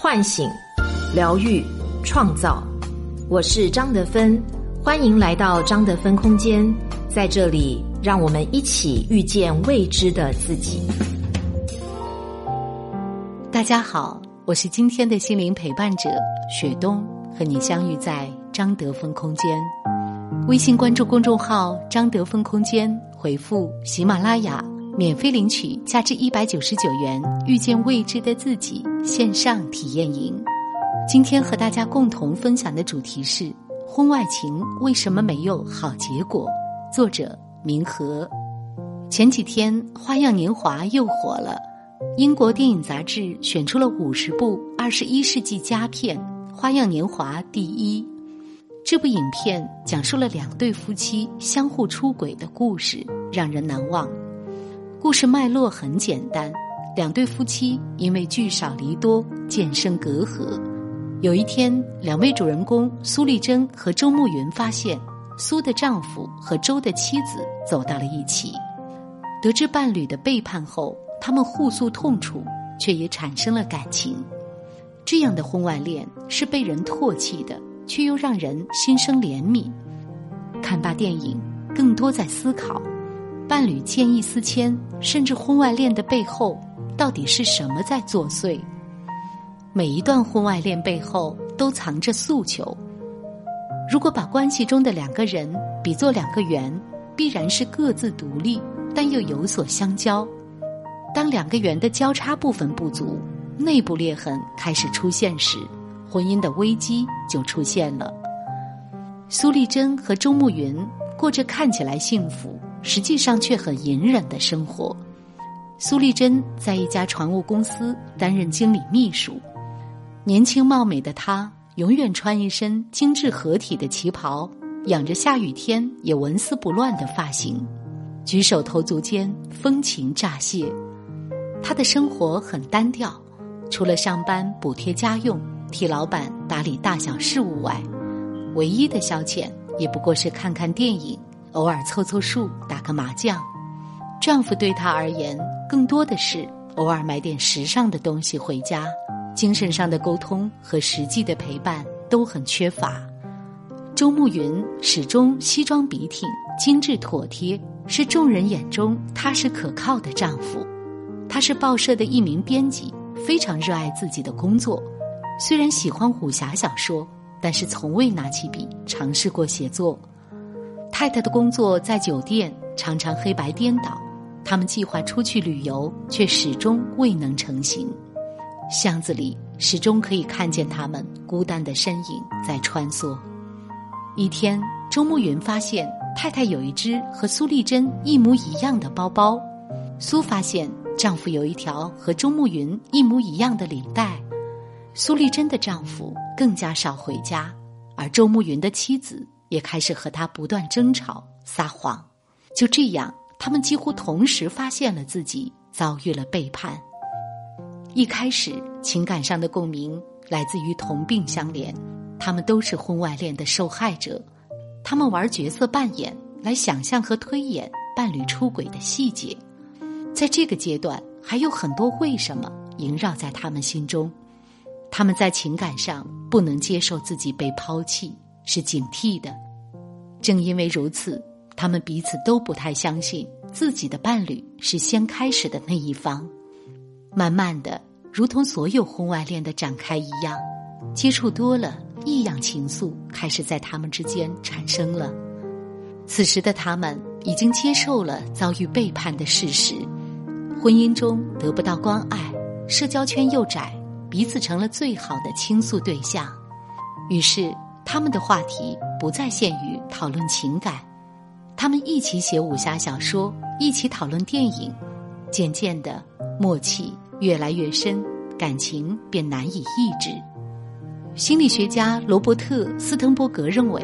唤醒、疗愈、创造。我是张德芬，欢迎来到张德芬空间。在这里，让我们一起遇见未知的自己。大家好，我是今天的心灵陪伴者雪冬，和你相遇在张德芬空间。微信关注公众号“张德芬空间”，回复“喜马拉雅”。免费领取价值一百九十九元《遇见未知的自己》线上体验营。今天和大家共同分享的主题是：婚外情为什么没有好结果？作者明和。前几天《花样年华》又火了，英国电影杂志选出了五十部二十一世纪佳片，《花样年华》第一。这部影片讲述了两对夫妻相互出轨的故事，让人难忘。故事脉络很简单，两对夫妻因为聚少离多，渐生隔阂。有一天，两位主人公苏丽珍和周慕云发现，苏的丈夫和周的妻子走到了一起。得知伴侣的背叛后，他们互诉痛楚，却也产生了感情。这样的婚外恋是被人唾弃的，却又让人心生怜悯。看罢电影，更多在思考。伴侣见异思迁，甚至婚外恋的背后，到底是什么在作祟？每一段婚外恋背后都藏着诉求。如果把关系中的两个人比作两个圆，必然是各自独立，但又有所相交。当两个圆的交叉部分不足，内部裂痕开始出现时，婚姻的危机就出现了。苏丽珍和周慕云过着看起来幸福。实际上却很隐忍的生活。苏丽珍在一家船务公司担任经理秘书，年轻貌美的她永远穿一身精致合体的旗袍，养着下雨天也纹丝不乱的发型，举手投足间风情乍泄。她的生活很单调，除了上班补贴家用、替老板打理大小事务外，唯一的消遣也不过是看看电影。偶尔凑凑数，打个麻将。丈夫对她而言，更多的是偶尔买点时尚的东西回家。精神上的沟通和实际的陪伴都很缺乏。周慕云始终西装笔挺、精致妥帖，是众人眼中踏实可靠的丈夫。他是报社的一名编辑，非常热爱自己的工作。虽然喜欢武侠小说，但是从未拿起笔尝试过写作。太太的工作在酒店，常常黑白颠倒。他们计划出去旅游，却始终未能成行。巷子里始终可以看见他们孤单的身影在穿梭。一天，周慕云发现太太有一只和苏丽珍一模一样的包包。苏发现丈夫有一条和周慕云一模一样的领带。苏丽珍的丈夫更加少回家，而周慕云的妻子。也开始和他不断争吵、撒谎，就这样，他们几乎同时发现了自己遭遇了背叛。一开始，情感上的共鸣来自于同病相怜，他们都是婚外恋的受害者。他们玩角色扮演，来想象和推演伴侣出轨的细节。在这个阶段，还有很多为什么萦绕在他们心中。他们在情感上不能接受自己被抛弃。是警惕的，正因为如此，他们彼此都不太相信自己的伴侣是先开始的那一方。慢慢的，如同所有婚外恋的展开一样，接触多了，异样情愫开始在他们之间产生了。此时的他们已经接受了遭遇背叛的事实，婚姻中得不到关爱，社交圈又窄，彼此成了最好的倾诉对象。于是。他们的话题不再限于讨论情感，他们一起写武侠小说，一起讨论电影，渐渐的默契越来越深，感情便难以抑制。心理学家罗伯特·斯滕伯格认为，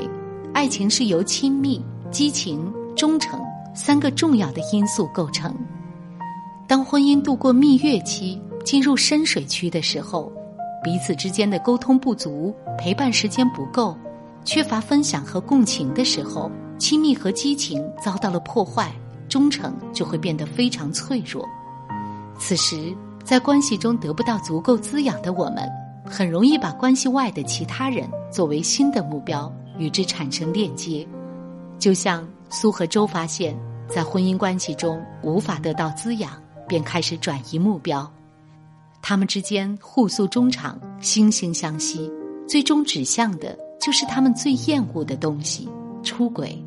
爱情是由亲密、激情、忠诚三个重要的因素构成。当婚姻度过蜜月期，进入深水区的时候。彼此之间的沟通不足，陪伴时间不够，缺乏分享和共情的时候，亲密和激情遭到了破坏，忠诚就会变得非常脆弱。此时，在关系中得不到足够滋养的我们，很容易把关系外的其他人作为新的目标，与之产生链接。就像苏和周发现，在婚姻关系中无法得到滋养，便开始转移目标。他们之间互诉衷肠，惺惺相惜，最终指向的就是他们最厌恶的东西——出轨。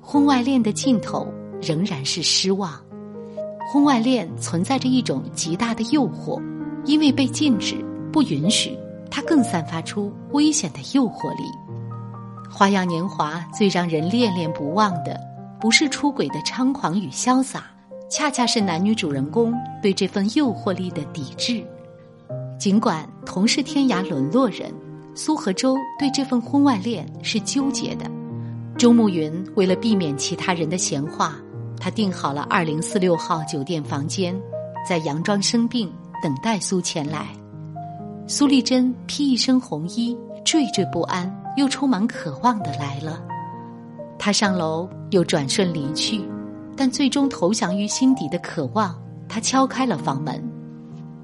婚外恋的尽头仍然是失望。婚外恋存在着一种极大的诱惑，因为被禁止、不允许，它更散发出危险的诱惑力。花样年华最让人恋恋不忘的，不是出轨的猖狂与潇洒，恰恰是男女主人公对这份诱惑力的抵制。尽管同是天涯沦落人，苏和周对这份婚外恋是纠结的。周慕云为了避免其他人的闲话。他订好了二零四六号酒店房间，在佯装生病等待苏前来。苏丽珍披一身红衣，惴惴不安又充满渴望的来了。他上楼又转瞬离去，但最终投降于心底的渴望。他敲开了房门，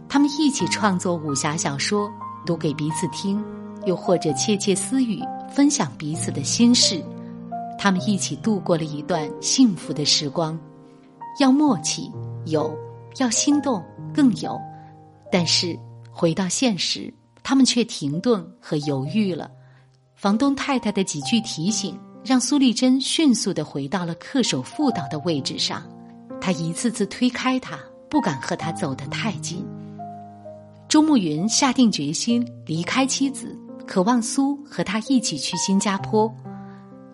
他们一起创作武侠小说，读给彼此听，又或者窃窃私语，分享彼此的心事。他们一起度过了一段幸福的时光，要默契有，要心动更有，但是回到现实，他们却停顿和犹豫了。房东太太的几句提醒，让苏丽珍迅速的回到了恪守妇道的位置上。他一次次推开他，不敢和他走得太近。周慕云下定决心离开妻子，渴望苏和他一起去新加坡。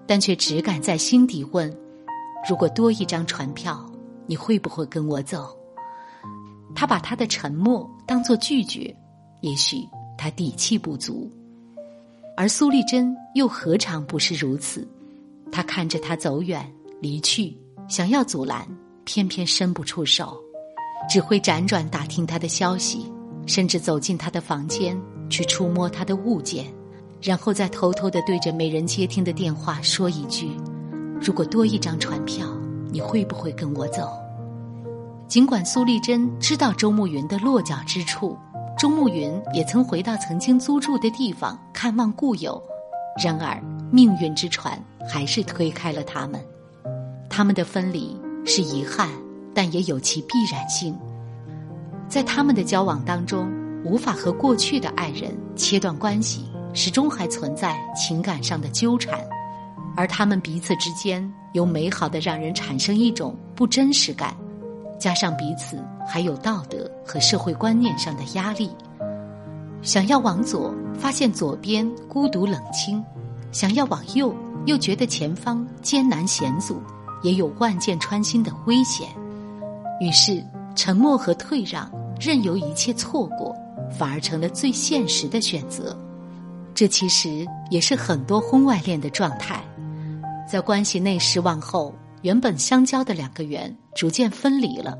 但却只敢在心底问：如果多一张船票，你会不会跟我走？他把他的沉默当作拒绝，也许他底气不足。而苏丽珍又何尝不是如此？他看着他走远离去，想要阻拦，偏偏伸不出手，只会辗转打听他的消息，甚至走进他的房间去触摸他的物件。然后再偷偷的对着没人接听的电话说一句：“如果多一张船票，你会不会跟我走？”尽管苏丽珍知道周慕云的落脚之处，周慕云也曾回到曾经租住的地方看望故友，然而命运之船还是推开了他们。他们的分离是遗憾，但也有其必然性。在他们的交往当中，无法和过去的爱人切断关系。始终还存在情感上的纠缠，而他们彼此之间又美好的让人产生一种不真实感，加上彼此还有道德和社会观念上的压力，想要往左发现左边孤独冷清，想要往右又觉得前方艰难险阻，也有万箭穿心的危险，于是沉默和退让，任由一切错过，反而成了最现实的选择。这其实也是很多婚外恋的状态，在关系内失望后，原本相交的两个圆逐渐分离了。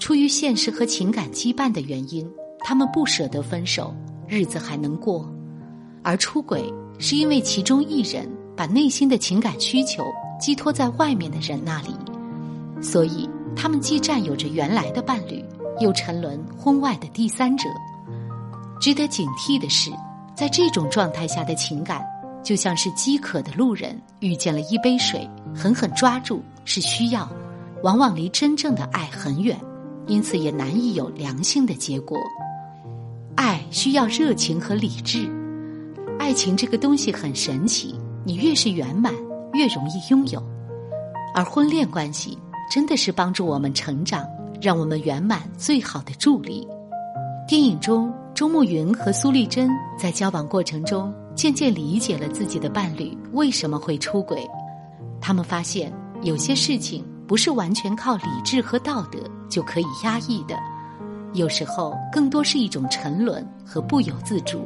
出于现实和情感羁绊的原因，他们不舍得分手，日子还能过。而出轨是因为其中一人把内心的情感需求寄托在外面的人那里，所以他们既占有着原来的伴侣，又沉沦婚外的第三者。值得警惕的是。在这种状态下的情感，就像是饥渴的路人遇见了一杯水，狠狠抓住是需要，往往离真正的爱很远，因此也难以有良性的结果。爱需要热情和理智，爱情这个东西很神奇，你越是圆满，越容易拥有，而婚恋关系真的是帮助我们成长，让我们圆满最好的助力。电影中。周慕云和苏丽珍在交往过程中，渐渐理解了自己的伴侣为什么会出轨。他们发现，有些事情不是完全靠理智和道德就可以压抑的，有时候更多是一种沉沦和不由自主。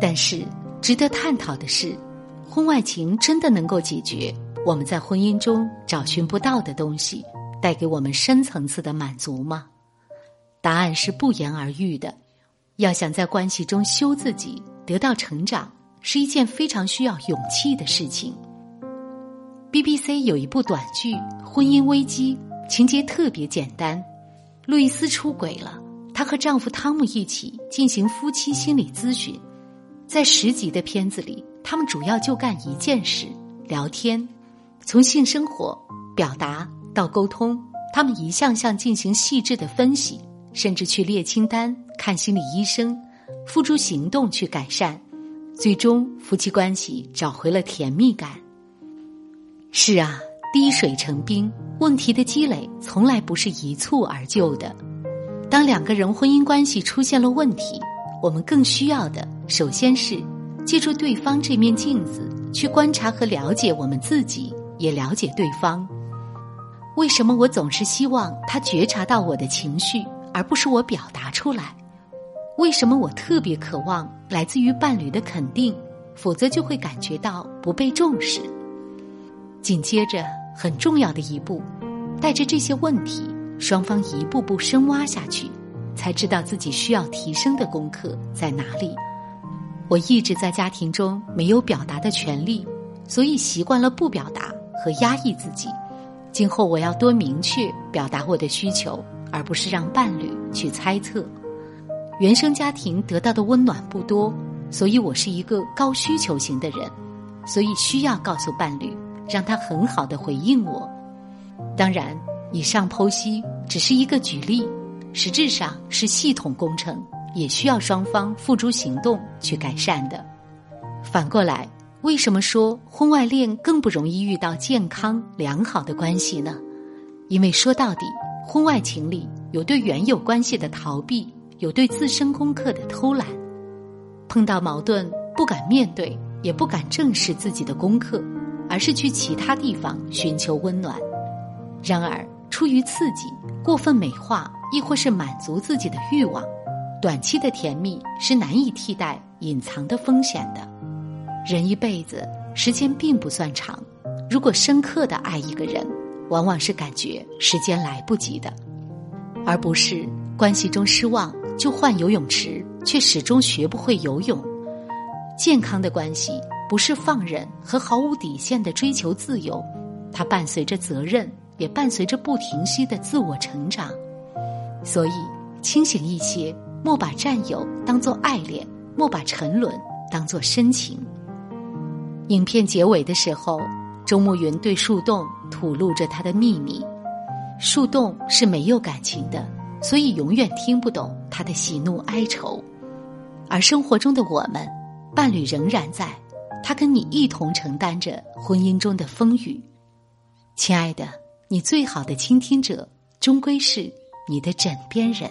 但是，值得探讨的是，婚外情真的能够解决我们在婚姻中找寻不到的东西，带给我们深层次的满足吗？答案是不言而喻的。要想在关系中修自己、得到成长，是一件非常需要勇气的事情。BBC 有一部短剧《婚姻危机》，情节特别简单：路易斯出轨了，她和丈夫汤姆一起进行夫妻心理咨询。在十集的片子里，他们主要就干一件事：聊天。从性生活、表达到沟通，他们一项项进行细致的分析，甚至去列清单、看心理医生，付诸行动去改善。最终，夫妻关系找回了甜蜜感。是啊，滴水成冰，问题的积累从来不是一蹴而就的。当两个人婚姻关系出现了问题，我们更需要的，首先是借助对方这面镜子，去观察和了解我们自己，也了解对方。为什么我总是希望他觉察到我的情绪，而不是我表达出来？为什么我特别渴望来自于伴侣的肯定，否则就会感觉到不被重视？紧接着，很重要的一步，带着这些问题，双方一步步深挖下去，才知道自己需要提升的功课在哪里。我一直在家庭中没有表达的权利，所以习惯了不表达和压抑自己。今后我要多明确表达我的需求，而不是让伴侣去猜测。原生家庭得到的温暖不多，所以我是一个高需求型的人，所以需要告诉伴侣，让他很好的回应我。当然，以上剖析只是一个举例，实质上是系统工程，也需要双方付诸行动去改善的。反过来，为什么说婚外恋更不容易遇到健康良好的关系呢？因为说到底，婚外情里有对原有关系的逃避。有对自身功课的偷懒，碰到矛盾不敢面对，也不敢正视自己的功课，而是去其他地方寻求温暖。然而，出于刺激、过分美化，亦或是满足自己的欲望，短期的甜蜜是难以替代隐藏的风险的。人一辈子时间并不算长，如果深刻的爱一个人，往往是感觉时间来不及的，而不是关系中失望。就换游泳池，却始终学不会游泳。健康的关系不是放任和毫无底线的追求自由，它伴随着责任，也伴随着不停息的自我成长。所以，清醒一些，莫把占有当作爱恋，莫把沉沦当作深情。影片结尾的时候，周慕云对树洞吐露着他的秘密：树洞是没有感情的。所以永远听不懂他的喜怒哀愁，而生活中的我们，伴侣仍然在，他跟你一同承担着婚姻中的风雨。亲爱的，你最好的倾听者，终归是你的枕边人。